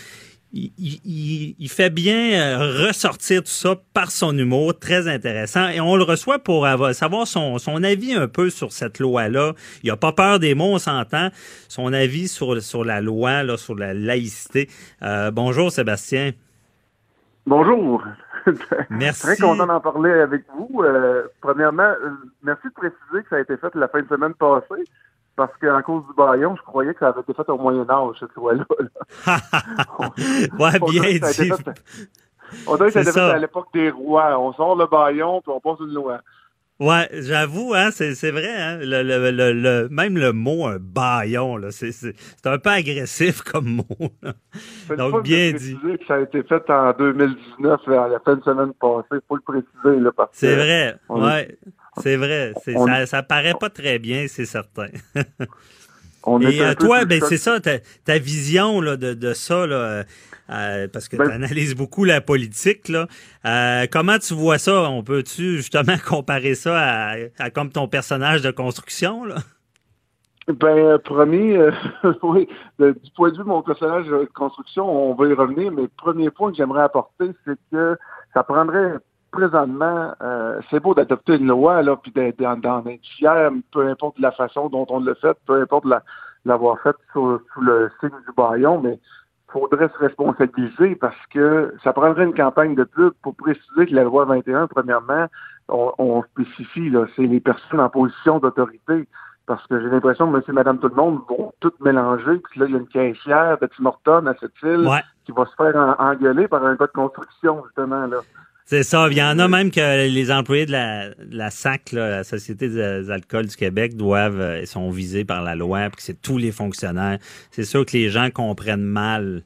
Speaker 5: il, il- il fait bien euh, ressortir tout ça par son humour, très intéressant. Et on le reçoit pour avoir- savoir son, son avis un peu sur cette loi-là. Il a pas peur des mots, on s'entend. Son avis sur, sur la loi, là, sur la laïcité. Euh, bonjour Sébastien.
Speaker 8: Bonjour.
Speaker 5: Merci.
Speaker 8: Très content d'en parler avec vous. Euh, premièrement, euh, merci de préciser que ça a été fait la fin de semaine passée, parce qu'en cause du baillon, je croyais que ça avait été fait au Moyen Âge, cette loi-là. là.
Speaker 5: ouais, bien dit.
Speaker 8: On dirait que ça a été fait à l'époque des rois. On sort le baillon, puis on passe une loi.
Speaker 5: Ouais, j'avoue, hein, c'est, c'est vrai, hein, le, le, le, le- même le mot un baillon, là, c'est, c'est, c'est un peu agressif comme mot. là. Donc, bien
Speaker 8: préciser que ça a été fait en 2019, à la fin de semaine passée. faut le préciser, là,
Speaker 5: C'est vrai, ouais, c'est vrai.
Speaker 8: On-
Speaker 5: ça, ça paraît pas très bien, c'est certain.
Speaker 8: on
Speaker 5: Et euh, toi, ben c'est ça, ta, ta vision là, de, de ça, là, euh, euh, parce que
Speaker 8: Ben-
Speaker 5: tu analyses beaucoup la politique. Là. Euh, comment tu vois ça? On peut-tu justement comparer ça à, à comme ton personnage de construction? Là?
Speaker 8: Ben, premier, euh, oui, du point de vue de mon personnage de construction, on va y revenir, mais le premier point que j'aimerais apporter, c'est que ça prendrait présentement, euh, c'est beau d'adopter une loi, là, puis d'en être fier, peu importe la façon dont on l'a fait, peu importe l'avoir fait sous, le signe du baillon, mais faudrait se responsabiliser parce que ça prendrait une campagne de pub pour préciser que la loi 21, premièrement, on, on spécifie, là, c'est les personnes en position d'autorité parce que j'ai l'impression que monsieur, madame, tout le monde vont tout mélanger. Puis là, il y a une caissière de Tim Hortons à cette île qui va se faire engueuler par un gars de construction, justement. là.
Speaker 5: C'est ça. Il y en a même que les employés de la, la SAC, la Société des alcools du Québec, doivent euh, sont visés par la loi, puis que c'est tous les fonctionnaires. C'est sûr que les gens comprennent mal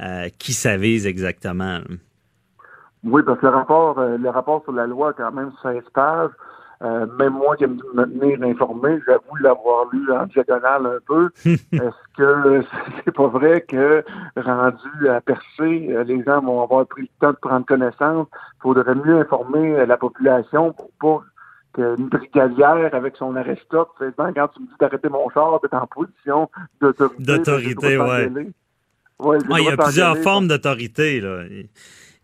Speaker 5: euh, qui s'avise exactement.
Speaker 8: Oui, parce que le rapport, euh, le rapport sur la loi a quand même 16 pages. Euh, même moi qui aime me tenir informé, j'avoue l'avoir lu en diagonale un peu. Est-ce que c'est pas vrai que rendu à percer, euh, les gens vont avoir pris le temps de prendre connaissance? Il faudrait mieux informer euh, la population pour pas qu'une brigadière avec son arrest-stop, quand tu me dis d'arrêter mon char, d'être en position d'autorité.
Speaker 5: D'autorité, oui. Ouais, il y a plusieurs formes d'autorité. là.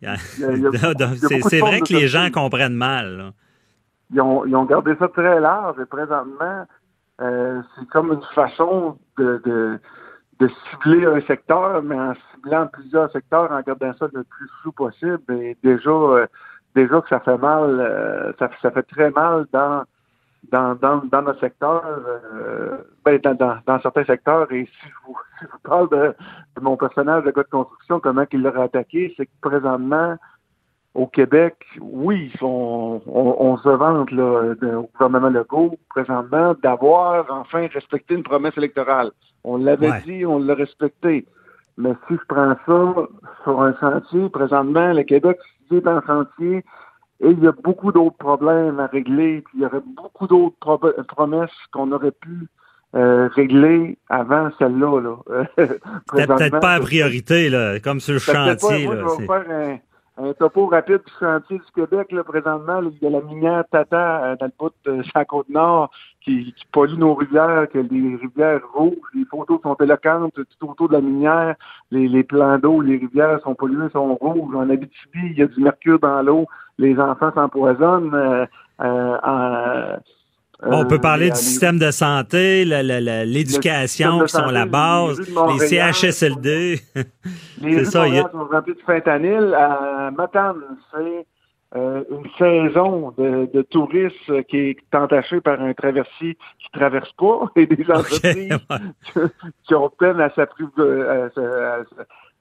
Speaker 5: C'est vrai que les gens comprennent mal. Là
Speaker 8: ils ont, ils ont gardé ça très large et présentement, euh, c'est comme une façon de, de, de, cibler un secteur, mais en ciblant plusieurs secteurs, en gardant ça le plus flou possible. Et déjà, euh, déjà que ça fait mal, euh, ça, ça, fait très mal dans dans, dans, dans notre secteur, euh, ben, dans, dans, certains secteurs, et si je vous, si vous parle de, de, mon personnage de gars de construction, comment il l'aurait attaqué, c'est que présentement, au Québec, oui, on, on, se vante là, au gouvernement Legault présentement d'avoir enfin respecté une promesse électorale. On l'avait dit, on l'a respecté. Mais si je prends ça sur un sentier, présentement, le Québec est en sentier et il y a beaucoup d'autres problèmes à régler, puis il y aurait beaucoup d'autres promesses qu'on aurait pu euh, régler avant celle-là. Là.
Speaker 5: peut-être pas la priorité, là, comme sur le chantier. là,
Speaker 8: un topo rapide du chantier du Québec, là, présentement, il y a la minière Tata euh, dans le bout de la Côte-Nord qui, qui, pollue nos rivières, que les rivières rouges, les photos sont éloquentes tout autour de la minière, les, les plans d'eau, les rivières sont polluées, sont rouges. En Abitibi, il y a du mercure dans l'eau, les enfants s'empoisonnent. Euh, euh,
Speaker 5: on peut parler du système de santé, l'éducation qui sont la base, les CHSLD.
Speaker 8: les ça, y a... sont remplis de fentanyl. À Matane, c'est euh, une saison de, de, touristes qui est entachée par un traversier qui ne traverse pas et des entreprises qui, ont peine à s'apprivoiser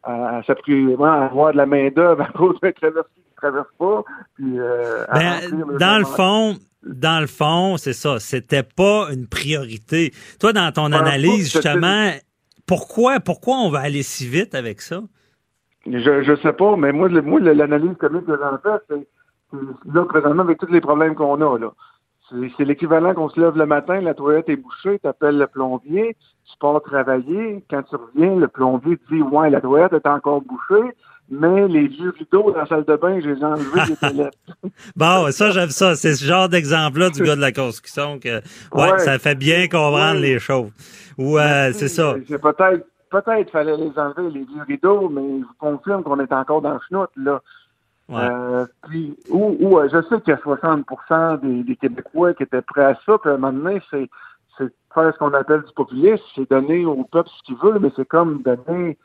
Speaker 8: à, à, avoir de la main-d'œuvre à cause d'un traversier qui ne traverse pas. Puis, euh,
Speaker 5: ben, dans le fond, dans le fond, c'est ça, c'était pas une priorité. Toi, dans ton analyse, justement, pourquoi, pourquoi on va aller si vite avec ça?
Speaker 8: Je, je sais pas, mais moi, moi l'analyse commune que j'en fais, c'est là, présentement, avec tous les problèmes qu'on a, là. C'est l'équivalent qu'on se lève le matin, la toilette est bouchée, tu appelles le plombier, tu pars travailler, quand tu reviens, le plombier te dit Ouais, la toilette est encore bouchée, mais les vieux rideaux dans la salle de bain, je les ai enlevés des toilettes.
Speaker 5: bon, ça, j'aime ça. C'est ce genre d'exemple-là du gars de la construction que, ouais, ça fait bien comprendre les choses. Ouais, euh, c'est ça.
Speaker 8: Peut-être, peut-être fallait les enlever, les vieux rideaux, mais je vous confirme qu'on est encore dans le schnout, là. Euh, puis, où, euh, je sais qu'il y a 60 des, des, Québécois qui étaient prêts à ça, puis à un moment donné, c'est faire ce qu'on appelle du populisme, c'est donner au peuple ce qu'il veut, mais c'est comme donner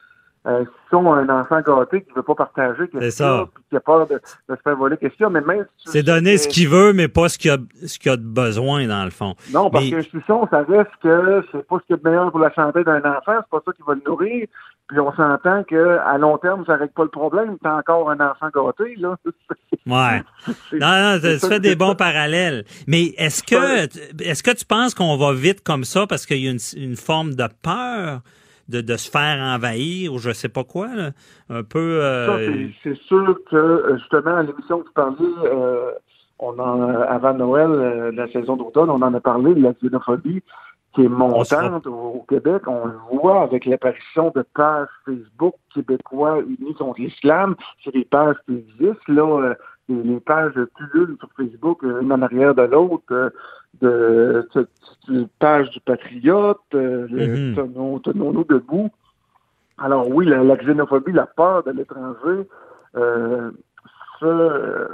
Speaker 8: euh, si on a un enfant gâté qui ne veut pas partager qui a peur de, de, se faire voler chose, mais même
Speaker 5: si C'est donner ce qu'il veut, mais pas ce qu'il a, ce qu'il a de besoin, dans le fond.
Speaker 8: Non, parce mais... que ça reste que c'est pas ce qui est de meilleur pour la santé d'un enfant, c'est pas ça qui va le nourrir. Puis on s'entend qu'à long terme, ça règle pas le problème. T'as encore un enfant gâté, là.
Speaker 5: ouais. Non, non, tu fais des bons parallèles. Mais est-ce que est-ce que tu penses qu'on va vite comme ça parce qu'il y a une, une forme de peur? De, de se faire envahir ou je sais pas quoi, là. un peu.
Speaker 8: Euh... C'est sûr que euh, justement à l'émission que tu parlais, euh, on en, avant Noël, euh, la saison d'automne, on en a parlé de la xénophobie qui est montante au, Québec. On le voit avec l'apparition de pages Facebook québécois unis contre l'islam. C'est des pages qui existent là. Les, pages pullulent sur Facebook, une en arrière de l'autre, de, de, page du patriote, mm tenons-nous debout. Alors oui, la, xénophobie, la peur de l'étranger, euh, ça,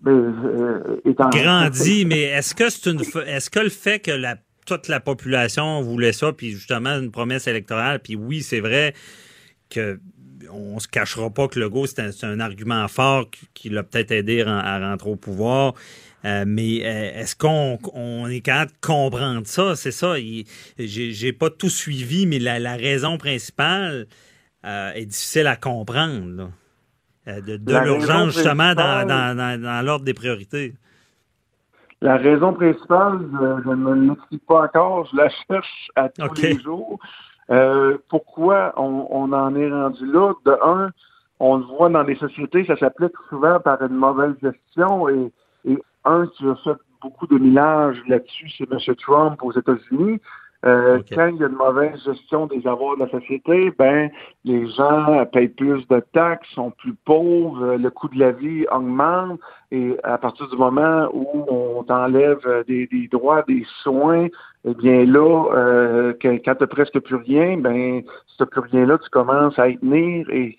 Speaker 8: ben, est en
Speaker 5: grandit. mais est-ce que c'est une, est-ce que le fait que la toute la population voulait ça, puis justement une promesse électorale, puis oui, c'est vrai que on se cachera pas que le go, c'est un, argument fort qui, l'a peut-être aidé à, rentrer au pouvoir. Euh, mais euh, est-ce qu'on on est capable de comprendre ça? C'est ça. J'ai pas tout suivi, mais la, raison principale euh, est difficile à comprendre. de, l'urgence, justement, dans, dans l'ordre des priorités.
Speaker 8: La raison principale, je, ne l'explique pas encore, je la cherche à tous les jours. Euh, pourquoi on, en est rendu là? De un, on le voit dans les sociétés, ça s'applique souvent par une mauvaise gestion et, et un qui a fait beaucoup de millage là-dessus, c'est M. Trump aux États-Unis. Euh, quand il y a une mauvaise gestion des avoirs de la société, ben les gens payent plus de taxes, sont plus pauvres, le coût de la vie augmente, et à partir du moment où on t'enlève des, droits, des soins, eh bien là, euh, quand tu presque plus rien, ben si tu plus rien là, tu commences à y tenir et,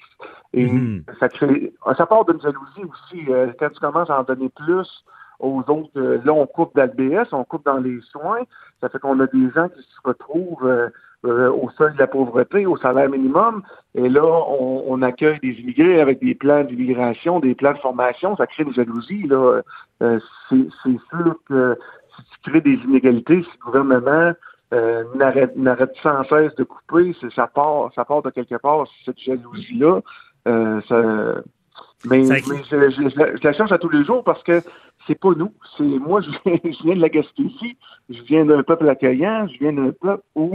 Speaker 8: et mm-hmm. ça crée ça part d'une jalousie aussi. Euh, quand tu commences à en donner plus, aux autres. Euh, là, on coupe d'ALBS, on coupe dans les soins. Ça fait qu'on a des gens qui se retrouvent euh, euh, au seuil de la pauvreté, au salaire minimum. Et là, on, accueille des immigrés avec des plans d'immigration, des plans de formation. Ça crée une jalousie. Là. c'est, sûr que si tu crées des inégalités, si le gouvernement n'arrête, n'arrête sans cesse de couper, ça part, ça part de quelque part, cette jalousie-là. ça, mais, je, la cherche à tous les jours parce que c'est pas nous. C'est moi, je viens, de la Gaspésie, je viens d'un peuple accueillant, je viens d'un peuple où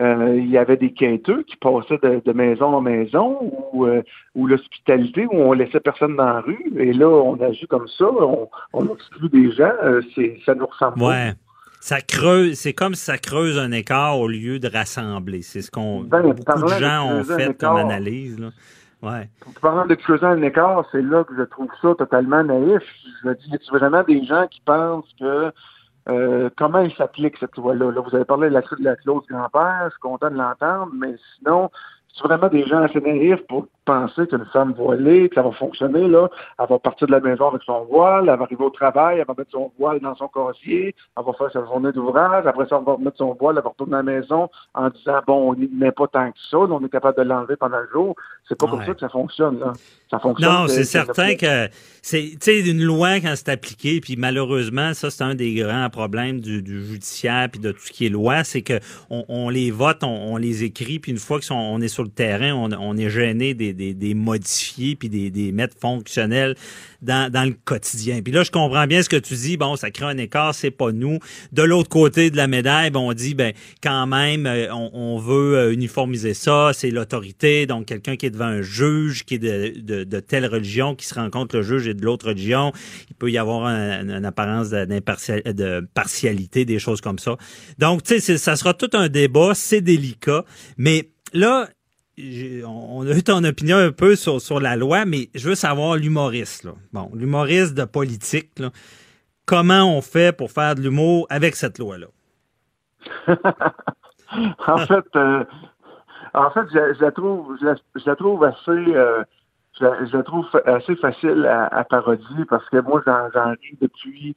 Speaker 8: euh, il y avait des quinteux qui passaient de, maison en maison, ou euh, l'hospitalité, où on laissait personne dans la rue, et là, on agit comme ça, on, on exclut des gens, euh, c'est, ça nous ressemble
Speaker 5: ouais. Ça creuse, c'est comme si ça creuse un écart au lieu de rassembler. C'est ce qu'on ben, beaucoup de gens ont fait comme analyse. Là. Ouais.
Speaker 8: Parlant de creuser un écart, c'est là que je trouve ça totalement naïf. Je me dis, a vraiment des gens qui pensent que euh, comment il s'applique cette loi-là? Là, vous avez parlé de la, de la clause grand-père, je suis content de l'entendre, mais sinon, c'est vraiment des gens assez naïfs pour penser qu'une femme voilée, que ça va fonctionner, là. Elle va partir de la maison avec son voile, elle va arriver au travail, elle va mettre son voile dans son casier, elle va faire sa journée d'ouvrage, après ça, elle va remettre son voile, elle va retourner à la maison en disant, bon, on n'y met pas tant que ça, on est capable de l'enlever pendant le jour. C'est pas comme ça que ça fonctionne, là. Ça fonctionne.
Speaker 5: Non, c'est certain que c'est, tu sais, une loi quand c'est appliqué, puis malheureusement, ça, c'est un des grands problèmes du, judiciaire puis de tout ce qui est loi, c'est que on, les vote, on, les écrit, puis une fois qu'on est sur le terrain, on, on est gêné des des, des modifier puis des, des mettre fonctionnels dans, le quotidien. Puis là, je comprends bien ce que tu dis. Bon, ça crée un écart, c'est pas nous. De l'autre côté de la médaille, on dit, ben quand même, euh, on, veut euh, uniformiser ça. C'est l'autorité, donc quelqu'un qui est devant un juge, qui est de, telle religion, qui se rencontre le juge et de l'autre religion. Il peut y avoir une apparence de partialité, des choses comme ça. Donc, tu sais, ça sera tout un débat. C'est délicat, mais là, on a eu ton opinion un peu sur, sur la loi, mais je veux savoir l'humoriste. Bon, l'humoriste de politique, comment on fait pour faire de l'humour avec cette loi-là?
Speaker 8: en fait, euh, en fait, je, la trouve, trouve assez, euh, trouve assez facile à, parodier parce que moi, j'en ris depuis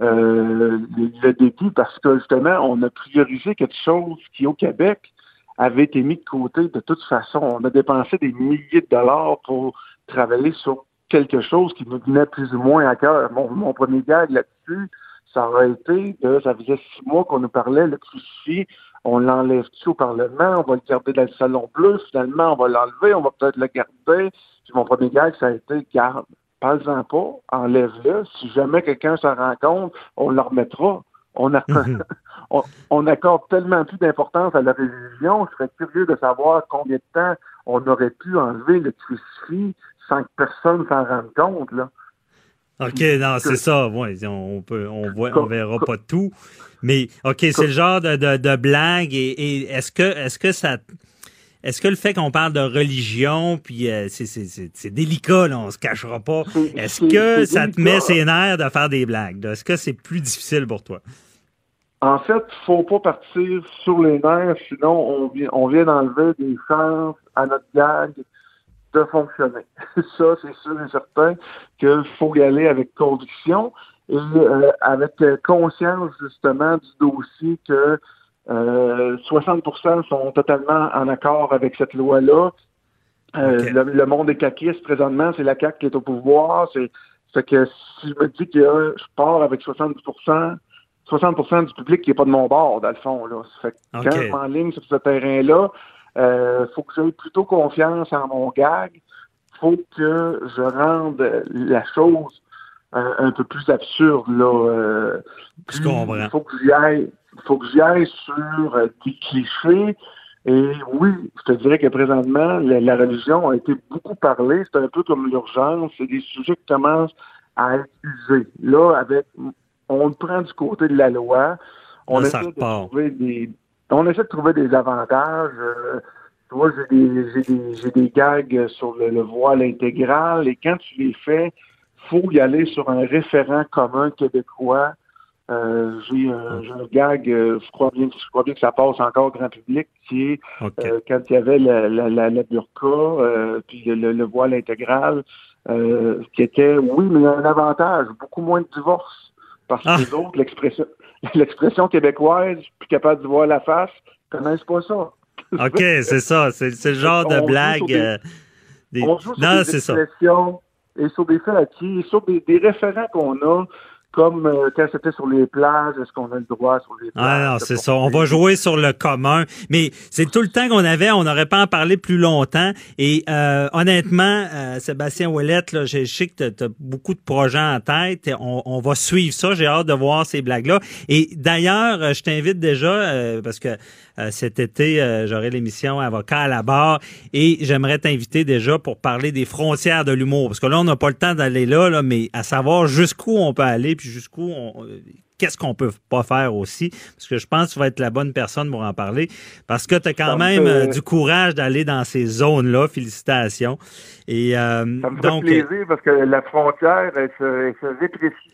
Speaker 8: euh, le début parce que justement, on a priorisé quelque chose qui, au Québec, avait été mis de côté de toute façon. On a dépensé des milliers de dollars pour travailler sur quelque chose qui nous venait plus ou moins à cœur. Mon, premier gag là-dessus, ça aurait été de, ça faisait six mois qu'on nous parlait, le crucifix, on l'enlève-tu au Parlement, on va le garder dans le salon bleu, finalement, on va l'enlever, on va peut-être le garder. Puis mon premier gag, ça a été, garde, parle-en pas, enlève-le. Si jamais quelqu'un s'en rend compte, on le remettra. On, a, mhm. on, accorde tellement plus d'importance à la religion, je serais curieux de savoir combien de temps on aurait pu enlever le crucifix sans que personne s'en rende compte. Là.
Speaker 5: OK, non, c'est ça. on peut, on voit, on verra pas tout. Mais OK, c'est le genre de, de, blague. Et, est-ce que est-ce que ça est-ce que le fait qu'on parle de religion, puis euh, c'est, c'est, c'est, c'est délicat, là, on se cachera pas, est-ce que
Speaker 8: c'est
Speaker 5: ça te met ses nerfs de faire des blagues? Est-ce que c'est plus difficile pour toi?
Speaker 8: En fait, faut pas partir sur les nerfs, sinon on vient, on vient d'enlever des chances à notre gag de fonctionner. Ça, c'est sûr et certain qu'il faut y aller avec conviction et euh, avec euh, conscience justement du dossier que euh, 60% sont totalement en accord avec cette loi-là. Euh, le, le monde est caquiste présentement, c'est la CAQ qui est au pouvoir. C'est fait que si je me dis que euh, je pars avec 70%, 60% du public qui n'est pas de mon bord, dans le fond. Là. Fait que quand je m'enligne sur ce terrain-là, euh, faut que j'aie plutôt confiance en mon gag. faut que je rende la chose euh, un peu plus absurde. Là. Euh, puis. Il faut que j'y aille, faut que j'y aille sur euh, des clichés. Et oui, je te dirais que présentement, la, la religion a été beaucoup parlée. C'est un peu comme l'urgence. C'est des sujets qui commencent à être usés. Là, avec, on le prend du côté de la loi. On
Speaker 5: Là,
Speaker 8: essaie de trouver des, on essaie de trouver des avantages. Euh, tu vois, j'ai des, j'ai des, j'ai des gags sur le, le voile intégral. Et quand tu les fais, faut y aller sur un référent commun québécois. Euh, j'ai, un, j'ai un gag, euh, je crois bien, je crois bien que ça passe encore au grand public, qui est euh, quand il y avait la, la, la, la burqa, euh, puis le, le, le voile intégral, euh, qui était, oui, mais il y a un avantage, beaucoup moins de divorces. Parce que
Speaker 5: Ah.
Speaker 8: les autres, l'expression, l'expression québécoise, plus capable de voir la face, connaissent pas ça.
Speaker 5: OK, c'est ça. C'est, c'est le genre de blague.
Speaker 8: des-
Speaker 5: euh, des-
Speaker 8: On joue sur
Speaker 5: Non,
Speaker 8: des
Speaker 5: c'est ça.
Speaker 8: et sur des faits acquis, et sur des, des référents qu'on a, comme euh, quand c'était sur les plages, est-ce qu'on a le droit sur les plages?
Speaker 5: Ah non, c'est ça. On va jouer sur le commun. Mais c'est tout le temps qu'on avait. On n'aurait pas en parlé plus longtemps. Et euh, honnêtement, euh, Sébastien Ouellette, là, je sais que tu as, beaucoup de projets en tête. On, on va suivre ça. J'ai hâte de voir ces blagues-là. Et d'ailleurs, euh, je t'invite déjà, euh, parce que euh, cet été, euh, j'aurai l'émission Avocat à la barre. Et j'aimerais t'inviter déjà pour parler des frontières de l'humour. Parce que là, on n'a pas le temps d'aller là, là, mais à savoir jusqu'où on peut aller, puis jusqu'où on, euh, qu'est-ce qu'on peut pas faire aussi, parce que je pense que tu vas être la bonne personne pour en parler, parce que tu as quand
Speaker 8: Ça
Speaker 5: même
Speaker 8: fait-
Speaker 5: euh, du courage d'aller dans ces zones-là. Félicitations. Et euh,
Speaker 8: Ça me fait
Speaker 5: donc, euh,
Speaker 8: plaisir parce que la frontière, elle se, elle se rétrécit.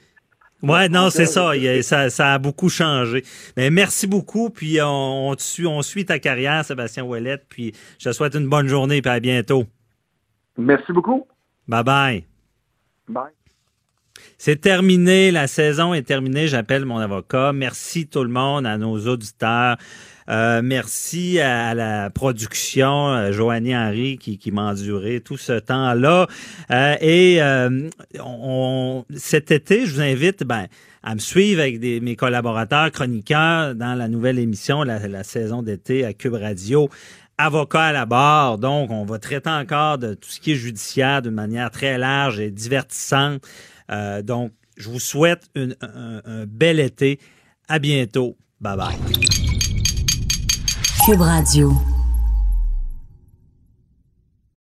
Speaker 5: ouais, non, c'est ça, il ça. Ça a beaucoup changé. Mais merci beaucoup, puis on, on, suit, on suit ta carrière, Sébastien Ouellette, puis je te souhaite une bonne journée, puis à bientôt.
Speaker 8: Merci beaucoup.
Speaker 5: Bye bye.
Speaker 8: Bye.
Speaker 5: C'est terminé, la saison est terminée. J'appelle mon avocat. Merci tout le monde, à nos auditeurs. Euh, merci à la production, euh, Joanie Henry qui, qui m'a enduré tout ce temps-là. Euh, et cet été, je vous invite ben, à me suivre avec des, mes collaborateurs chroniqueurs dans la nouvelle émission, la, la saison d'été à Cube Radio. Avocat à la barre, donc on va traiter encore de tout ce qui est judiciaire d'une manière très large et divertissante. Euh, donc, je vous souhaite un bel été. À bientôt. Bye bye.
Speaker 1: Cube Radio.